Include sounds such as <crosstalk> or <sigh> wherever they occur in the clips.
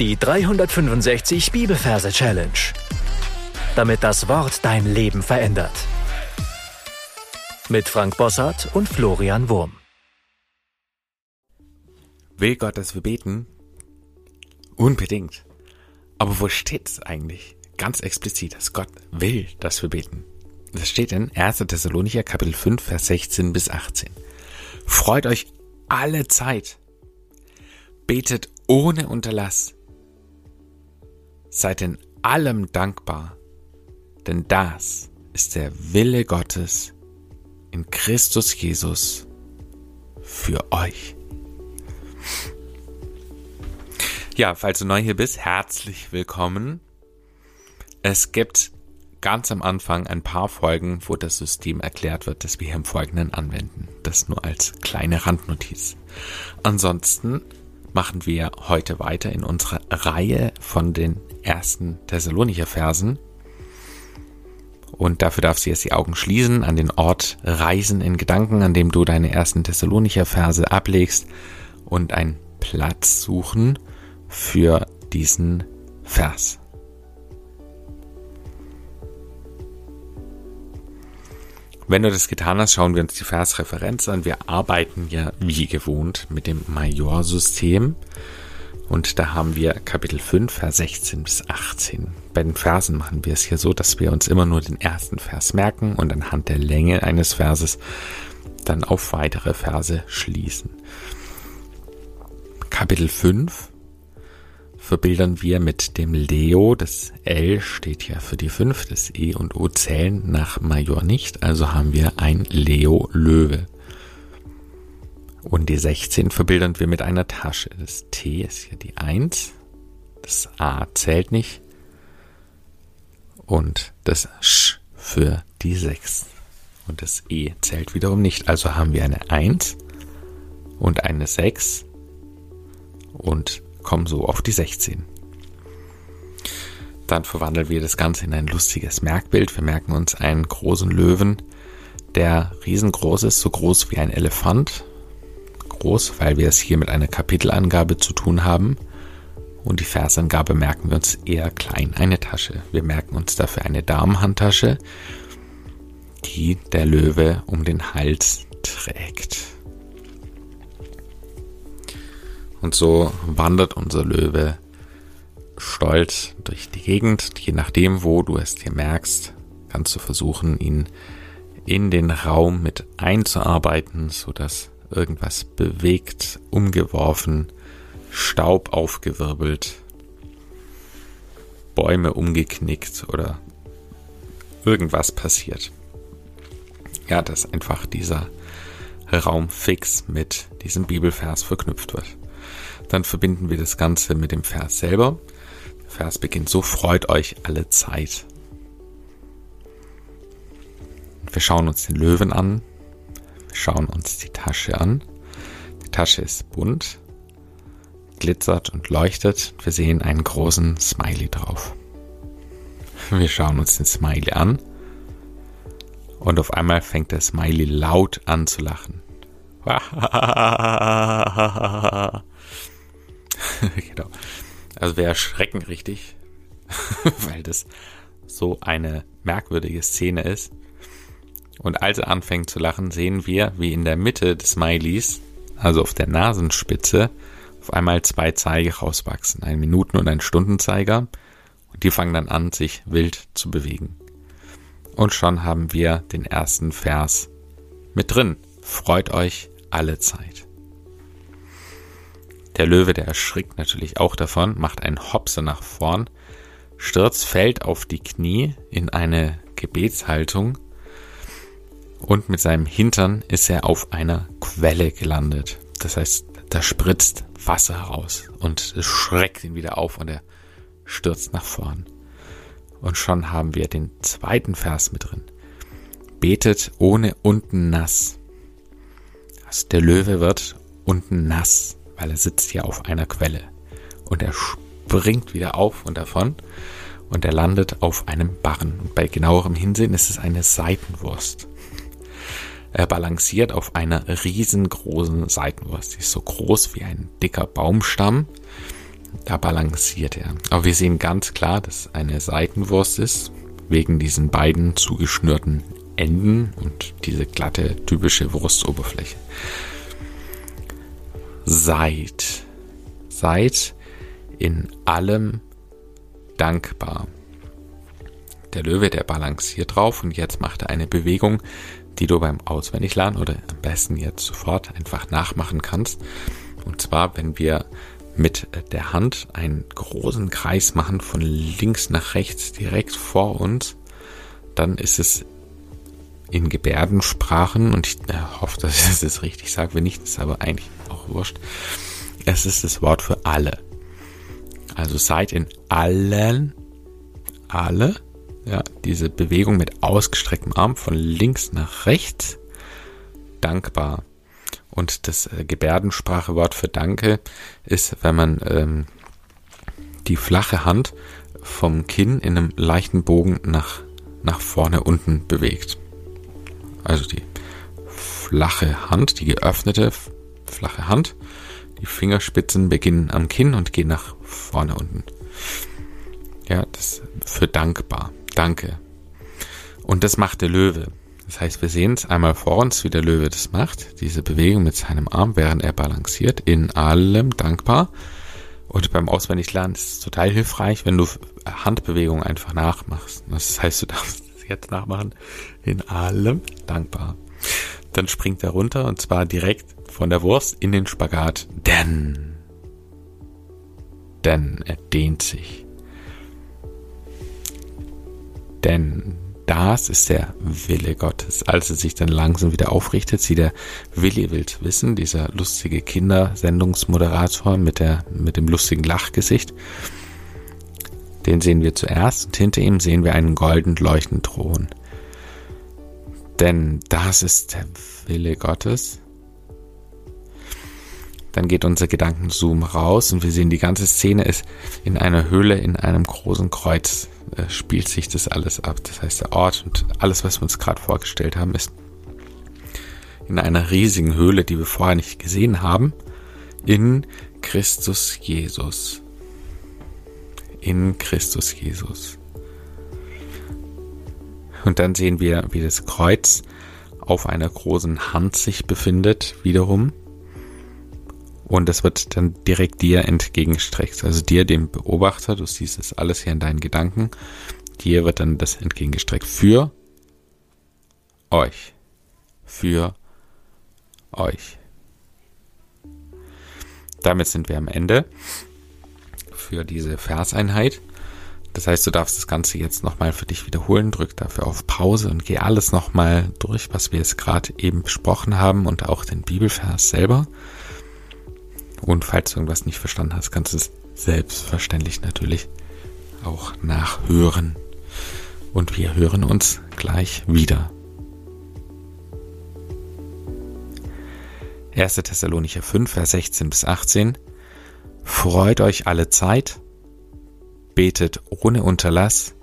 Die 365 Bibelverse Challenge. Damit das Wort dein Leben verändert. Mit Frank Bossart und Florian Wurm. Will Gott, dass wir beten? Unbedingt. Aber wo steht es eigentlich? Ganz explizit, dass Gott will, dass wir beten. Das steht in 1. Thessalonicher Kapitel 5, Vers 16 bis 18. Freut euch alle Zeit. Betet ohne Unterlass. Seid in allem dankbar, denn das ist der Wille Gottes in Christus Jesus für euch. Ja, falls du neu hier bist, herzlich willkommen. Es gibt ganz am Anfang ein paar Folgen, wo das System erklärt wird, das wir hier im Folgenden anwenden. Das nur als kleine Randnotiz. Ansonsten machen wir heute weiter in unserer Reihe von den ersten Thessalonicher Versen. Und dafür darfst du jetzt die Augen schließen, an den Ort reisen in Gedanken, an dem du deine ersten Thessalonicher Verse ablegst und einen Platz suchen für diesen Vers. Wenn du das getan hast, schauen wir uns die Versreferenz an. Wir arbeiten ja wie gewohnt mit dem Majorsystem. Und da haben wir Kapitel 5, Vers 16 bis 18. Bei den Versen machen wir es hier so, dass wir uns immer nur den ersten Vers merken und anhand der Länge eines Verses dann auf weitere Verse schließen. Kapitel 5 verbildern wir mit dem Leo. Das L steht ja für die 5, das E und O zählen nach Major nicht, also haben wir ein Leo Löwe. Und die 16 verbildern wir mit einer Tasche. Das T ist hier die 1, das A zählt nicht und das Sch für die 6. Und das E zählt wiederum nicht, also haben wir eine 1 und eine 6 und kommen so auf die 16. Dann verwandeln wir das Ganze in ein lustiges Merkbild. Wir merken uns einen großen Löwen, der riesengroß ist, so groß wie ein Elefant. Groß, weil wir es hier mit einer Kapitelangabe zu tun haben. Und die Versangabe merken wir uns eher klein, eine Tasche. Wir merken uns dafür eine Damenhandtasche, die der Löwe um den Hals trägt. Und so wandert unser Löwe stolz durch die Gegend. Je nachdem, wo du es dir merkst, kannst du versuchen, ihn in den Raum mit einzuarbeiten, sodass irgendwas bewegt, umgeworfen, Staub aufgewirbelt, Bäume umgeknickt oder irgendwas passiert. Ja, dass einfach dieser Raum fix mit diesem Bibelvers verknüpft wird. Dann verbinden wir das Ganze mit dem Vers selber. Der Vers beginnt so, freut euch alle Zeit. Wir schauen uns den Löwen an. Wir schauen uns die Tasche an. Die Tasche ist bunt, glitzert und leuchtet. Wir sehen einen großen Smiley drauf. Wir schauen uns den Smiley an. Und auf einmal fängt der Smiley laut an zu lachen. <laughs> <laughs> genau. Also wir erschrecken richtig, <laughs> weil das so eine merkwürdige Szene ist. Und als er anfängt zu lachen, sehen wir, wie in der Mitte des Smileys, also auf der Nasenspitze, auf einmal zwei Zeige rauswachsen. Ein Minuten- und ein Stundenzeiger. Und die fangen dann an, sich wild zu bewegen. Und schon haben wir den ersten Vers mit drin. Freut euch alle Zeit. Der Löwe, der erschrickt natürlich auch davon, macht einen Hopse nach vorn, stürzt, fällt auf die Knie in eine Gebetshaltung und mit seinem Hintern ist er auf einer Quelle gelandet. Das heißt, da spritzt Wasser heraus und es schreckt ihn wieder auf und er stürzt nach vorn. Und schon haben wir den zweiten Vers mit drin. Betet ohne unten nass. Also der Löwe wird unten nass weil er sitzt hier auf einer Quelle. Und er springt wieder auf und davon und er landet auf einem Barren. Und bei genauerem Hinsehen ist es eine Seitenwurst. Er balanciert auf einer riesengroßen Seitenwurst. Die ist so groß wie ein dicker Baumstamm. da balanciert er. Aber wir sehen ganz klar, dass es eine Seitenwurst ist, wegen diesen beiden zugeschnürten Enden und diese glatte, typische Wurstoberfläche. Seid, seid in allem dankbar. Der Löwe, der balanciert drauf und jetzt macht er eine Bewegung, die du beim Auswendiglernen oder am besten jetzt sofort einfach nachmachen kannst. Und zwar, wenn wir mit der Hand einen großen Kreis machen von links nach rechts direkt vor uns, dann ist es in Gebärdensprachen und ich äh, hoffe, dass ich es richtig sage, wenn nicht, ist aber eigentlich auch wurscht. Es ist das Wort für alle. Also seid in allen, alle, ja, diese Bewegung mit ausgestrecktem Arm von links nach rechts dankbar. Und das äh, Gebärdensprachewort für Danke ist, wenn man ähm, die flache Hand vom Kinn in einem leichten Bogen nach, nach vorne unten bewegt. Also die flache Hand, die geöffnete flache Hand. Die Fingerspitzen beginnen am Kinn und gehen nach vorne unten. Ja, das für dankbar. Danke. Und das macht der Löwe. Das heißt, wir sehen es einmal vor uns, wie der Löwe das macht. Diese Bewegung mit seinem Arm, während er balanciert, in allem dankbar. Und beim Auswendiglernen ist es total hilfreich, wenn du Handbewegungen einfach nachmachst. Das heißt, du darfst <laughs> es jetzt nachmachen. In allem dankbar. Dann springt er runter und zwar direkt von der Wurst in den Spagat. Denn, denn er dehnt sich. Denn das ist der Wille Gottes. Als er sich dann langsam wieder aufrichtet, sieht er Willi Wild Wissen, dieser lustige Kindersendungsmoderator mit, der, mit dem lustigen Lachgesicht. Den sehen wir zuerst und hinter ihm sehen wir einen golden leuchtenden Thron. Denn das ist der Wille Gottes. Dann geht unser Gedankenzoom raus und wir sehen, die ganze Szene ist in einer Höhle in einem großen Kreuz äh, spielt sich das alles ab. Das heißt, der Ort und alles, was wir uns gerade vorgestellt haben, ist in einer riesigen Höhle, die wir vorher nicht gesehen haben, in Christus Jesus. In Christus Jesus. Und dann sehen wir, wie das Kreuz auf einer großen Hand sich befindet, wiederum. Und das wird dann direkt dir entgegengestreckt. Also dir, dem Beobachter, du siehst es alles hier in deinen Gedanken, dir wird dann das entgegengestreckt. Für euch. Für euch. Damit sind wir am Ende für diese Verseinheit. Das heißt, du darfst das Ganze jetzt nochmal für dich wiederholen, drück dafür auf Pause und geh alles nochmal durch, was wir jetzt gerade eben besprochen haben und auch den Bibelvers selber. Und falls du irgendwas nicht verstanden hast, kannst du es selbstverständlich natürlich auch nachhören. Und wir hören uns gleich wieder. 1. Thessalonicher 5, Vers 16 bis 18. Freut euch alle Zeit, betet ohne Unterlass,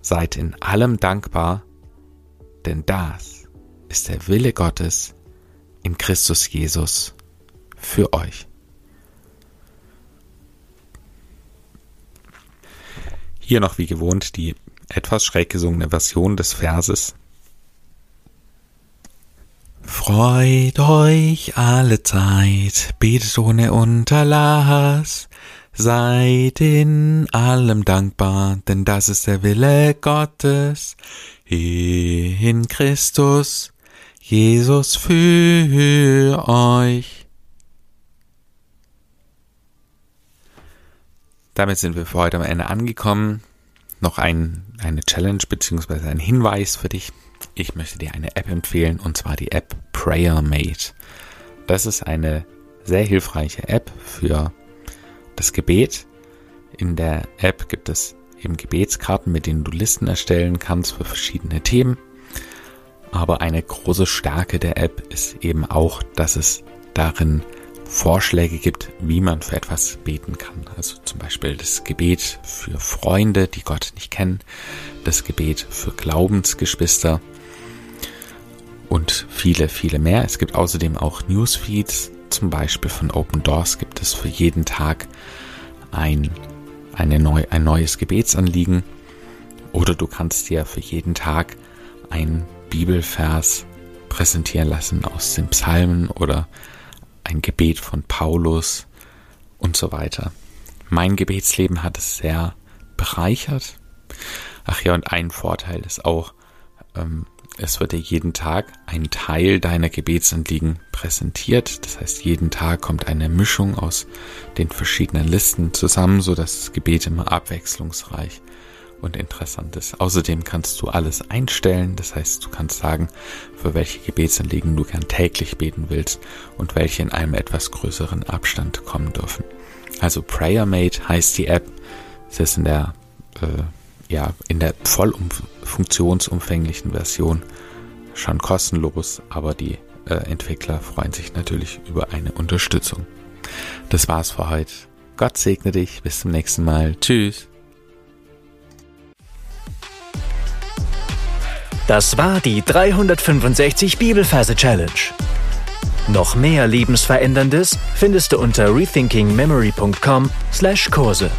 seid in allem dankbar, denn das ist der Wille Gottes in Christus Jesus für euch. Hier noch wie gewohnt die etwas schräg gesungene Version des Verses. Freut euch alle Zeit, betet ohne Unterlass, seid in allem dankbar, denn das ist der Wille Gottes in Christus, Jesus für euch. Damit sind wir für heute am Ende angekommen. Noch ein, eine Challenge bzw. ein Hinweis für dich. Ich möchte dir eine App empfehlen und zwar die App PrayerMate. Das ist eine sehr hilfreiche App für das Gebet. In der App gibt es eben Gebetskarten, mit denen du Listen erstellen kannst für verschiedene Themen. Aber eine große Stärke der App ist eben auch, dass es darin Vorschläge gibt, wie man für etwas beten kann. Also zum Beispiel das Gebet für Freunde, die Gott nicht kennen, das Gebet für Glaubensgeschwister und viele, viele mehr. Es gibt außerdem auch Newsfeeds, zum Beispiel von Open Doors gibt es für jeden Tag ein, eine neu, ein neues Gebetsanliegen oder du kannst dir für jeden Tag ein Bibelvers präsentieren lassen aus den Psalmen oder ein Gebet von Paulus und so weiter. Mein Gebetsleben hat es sehr bereichert. Ach ja, und ein Vorteil ist auch, ähm, es wird dir jeden Tag ein Teil deiner Gebetsanliegen präsentiert. Das heißt, jeden Tag kommt eine Mischung aus den verschiedenen Listen zusammen, so dass das Gebet immer abwechslungsreich und interessant ist. Außerdem kannst du alles einstellen. Das heißt, du kannst sagen, für welche Gebetsanliegen du gern täglich beten willst und welche in einem etwas größeren Abstand kommen dürfen. Also PrayerMate heißt die App. Es ist in der äh, ja, in der voll funktionsumfänglichen Version schon kostenlos, aber die äh, Entwickler freuen sich natürlich über eine Unterstützung. Das war's für heute. Gott segne dich. Bis zum nächsten Mal. Tschüss. Das war die 365 Bibelferse Challenge. Noch mehr Lebensveränderndes findest du unter rethinkingmemory.com/Kurse.